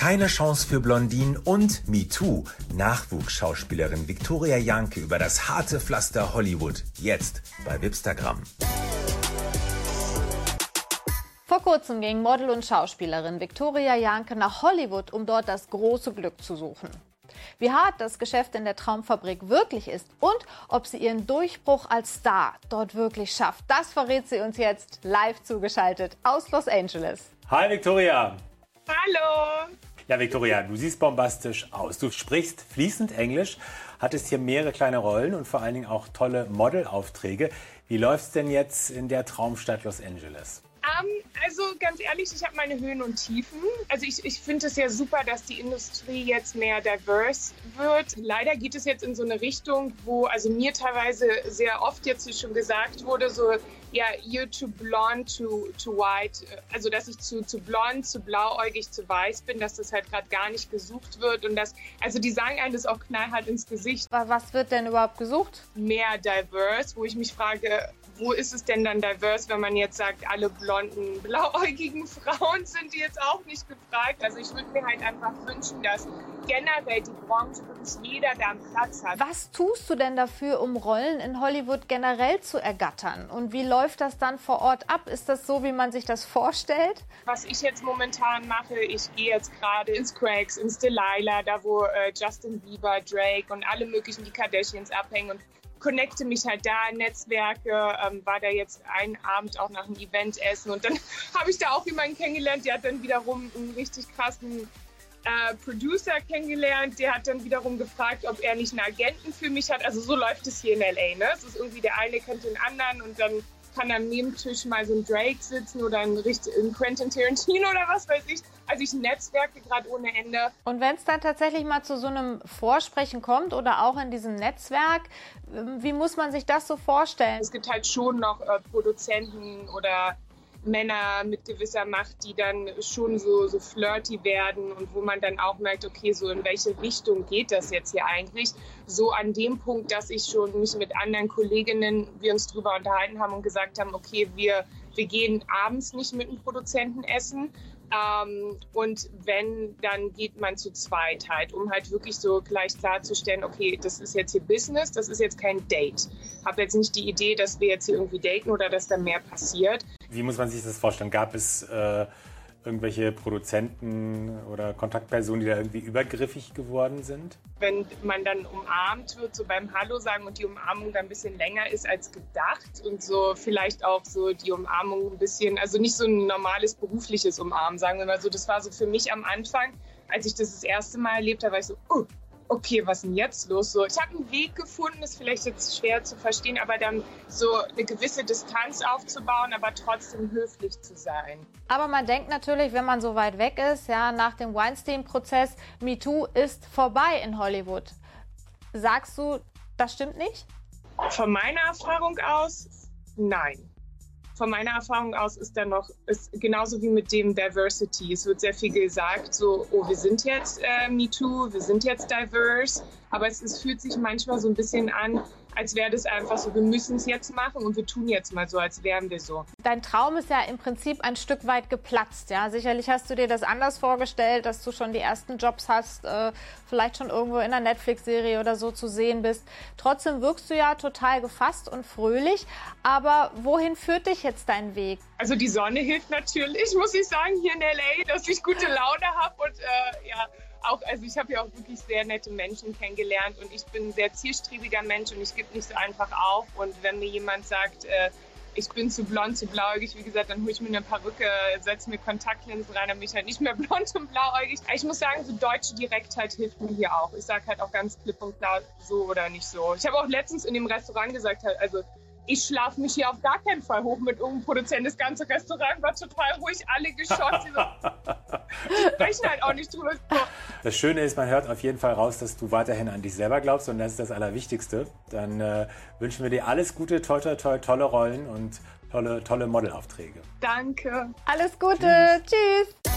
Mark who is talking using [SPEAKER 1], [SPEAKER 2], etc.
[SPEAKER 1] Keine Chance für Blondinen und MeToo. Nachwuchsschauspielerin Victoria Janke über das harte Pflaster Hollywood. Jetzt bei Wipstagram.
[SPEAKER 2] Vor kurzem ging Model und Schauspielerin Victoria Janke nach Hollywood, um dort das große Glück zu suchen. Wie hart das Geschäft in der Traumfabrik wirklich ist und ob sie ihren Durchbruch als Star dort wirklich schafft, das verrät sie uns jetzt live zugeschaltet aus Los Angeles.
[SPEAKER 3] Hi Victoria.
[SPEAKER 4] Hallo.
[SPEAKER 3] Ja, Victoria, du siehst bombastisch aus. Du sprichst fließend Englisch, hattest hier mehrere kleine Rollen und vor allen Dingen auch tolle Modelaufträge. Wie läuft's denn jetzt in der Traumstadt Los Angeles?
[SPEAKER 4] Ähm, also ganz ehrlich, ich habe meine Höhen und Tiefen. Also ich, ich finde es ja super, dass die Industrie jetzt mehr diverse wird. Leider geht es jetzt in so eine Richtung, wo also mir teilweise sehr oft jetzt schon gesagt wurde, so ja, you're too blonde, too, too white. Also dass ich zu, zu blond, zu blauäugig, zu weiß bin, dass das halt gerade gar nicht gesucht wird und dass, also die sagen einem das auch knallhart ins Gesicht.
[SPEAKER 2] Was wird denn überhaupt gesucht?
[SPEAKER 4] Mehr diverse, wo ich mich frage, wo ist es denn dann diverse, wenn man jetzt sagt, alle blonden, blauäugigen Frauen sind jetzt auch nicht gefragt? Also ich würde mir halt einfach wünschen, dass generell die Branche wirklich jeder da einen Platz hat.
[SPEAKER 2] Was tust du denn dafür, um Rollen in Hollywood generell zu ergattern? Und wie läuft das dann vor Ort ab? Ist das so, wie man sich das vorstellt?
[SPEAKER 4] Was ich jetzt momentan mache, ich gehe jetzt gerade ins Craigs, ins Delilah, da wo äh, Justin Bieber, Drake und alle möglichen die Kardashians abhängen und connecte mich halt da, Netzwerke, ähm, war da jetzt einen Abend auch nach einem Event essen und dann habe ich da auch jemanden kennengelernt, der hat dann wiederum einen richtig krassen äh, Producer kennengelernt, der hat dann wiederum gefragt, ob er nicht einen Agenten für mich hat. Also so läuft es hier in LA, ne? Es ist irgendwie der eine kennt den anderen und dann kann am Nebentisch mal so ein Drake sitzen oder ein, ein Quentin Tarantino oder was weiß ich. Also ich netzwerke gerade ohne Ende.
[SPEAKER 2] Und wenn es dann tatsächlich mal zu so einem Vorsprechen kommt oder auch in diesem Netzwerk, ähm, wie muss man sich das so vorstellen?
[SPEAKER 4] Es gibt halt schon noch äh, Produzenten oder Männer mit gewisser Macht, die dann schon so, so flirty werden und wo man dann auch merkt, okay, so in welche Richtung geht das jetzt hier eigentlich? So an dem Punkt, dass ich schon mich mit anderen Kolleginnen, wir uns drüber unterhalten haben und gesagt haben, okay, wir, wir gehen abends nicht mit einem Produzenten essen, ähm, und wenn, dann geht man zu zweit halt, um halt wirklich so gleich klarzustellen, okay, das ist jetzt hier Business, das ist jetzt kein Date. Habe jetzt nicht die Idee, dass wir jetzt hier irgendwie daten oder dass da mehr passiert.
[SPEAKER 3] Wie muss man sich das vorstellen? Gab es äh, irgendwelche Produzenten oder Kontaktpersonen, die da irgendwie übergriffig geworden sind?
[SPEAKER 4] Wenn man dann umarmt wird, so beim Hallo sagen und die Umarmung dann ein bisschen länger ist als gedacht und so vielleicht auch so die Umarmung ein bisschen, also nicht so ein normales berufliches Umarmen, sagen wir mal so. Das war so für mich am Anfang, als ich das das erste Mal erlebt habe, war ich so, oh, okay, was ist denn jetzt los? So, ich habe einen Weg gefunden, ist vielleicht jetzt schwer zu verstehen, aber dann so eine gewisse Distanz aufzubauen, aber trotzdem höflich zu sein.
[SPEAKER 2] Aber man denkt natürlich, wenn man so weit weg ist, ja, nach dem Weinstein-Prozess, MeToo ist vorbei in Hollywood. Sagst du, das stimmt nicht?
[SPEAKER 4] Von meiner Erfahrung aus, nein von meiner Erfahrung aus ist da noch, ist genauso wie mit dem Diversity. Es wird sehr viel gesagt, so, oh, wir sind jetzt äh, MeToo, wir sind jetzt diverse, aber es, es fühlt sich manchmal so ein bisschen an, als wäre das einfach so, wir müssen es jetzt machen und wir tun jetzt mal so, als wären wir so.
[SPEAKER 2] Dein Traum ist ja im Prinzip ein Stück weit geplatzt. Ja, sicherlich hast du dir das anders vorgestellt, dass du schon die ersten Jobs hast, äh, vielleicht schon irgendwo in einer Netflix-Serie oder so zu sehen bist. Trotzdem wirkst du ja total gefasst und fröhlich. Aber wohin führt dich jetzt dein Weg?
[SPEAKER 4] Also die Sonne hilft natürlich, muss ich sagen, hier in LA, dass ich gute Laune habe und äh, ja auch, also ich habe ja auch wirklich sehr nette Menschen kennengelernt und ich bin ein sehr zielstrebiger Mensch und ich gebe nicht so einfach auf. Und wenn mir jemand sagt, äh, ich bin zu blond, zu blauäugig, wie gesagt, dann hole ich mir eine Perücke, setze mir Kontaktlinsen rein, dann bin ich halt nicht mehr blond und blauäugig. Ich muss sagen, so deutsche Direktheit hilft mir hier auch. Ich sage halt auch ganz klipp und klar so oder nicht so. Ich habe auch letztens in dem Restaurant gesagt, halt, also ich schlafe mich hier auf gar keinen Fall hoch mit irgendeinem Produzenten. Das ganze Restaurant war total ruhig, alle geschossen. die sprechen halt auch nicht drüber.
[SPEAKER 3] Das Schöne ist, man hört auf jeden Fall raus, dass du weiterhin an dich selber glaubst und das ist das Allerwichtigste. Dann äh, wünschen wir dir alles Gute, toi, toi, toi, tolle Rollen und tolle, tolle Modelaufträge.
[SPEAKER 4] Danke.
[SPEAKER 2] Alles Gute. Tschüss. Tschüss.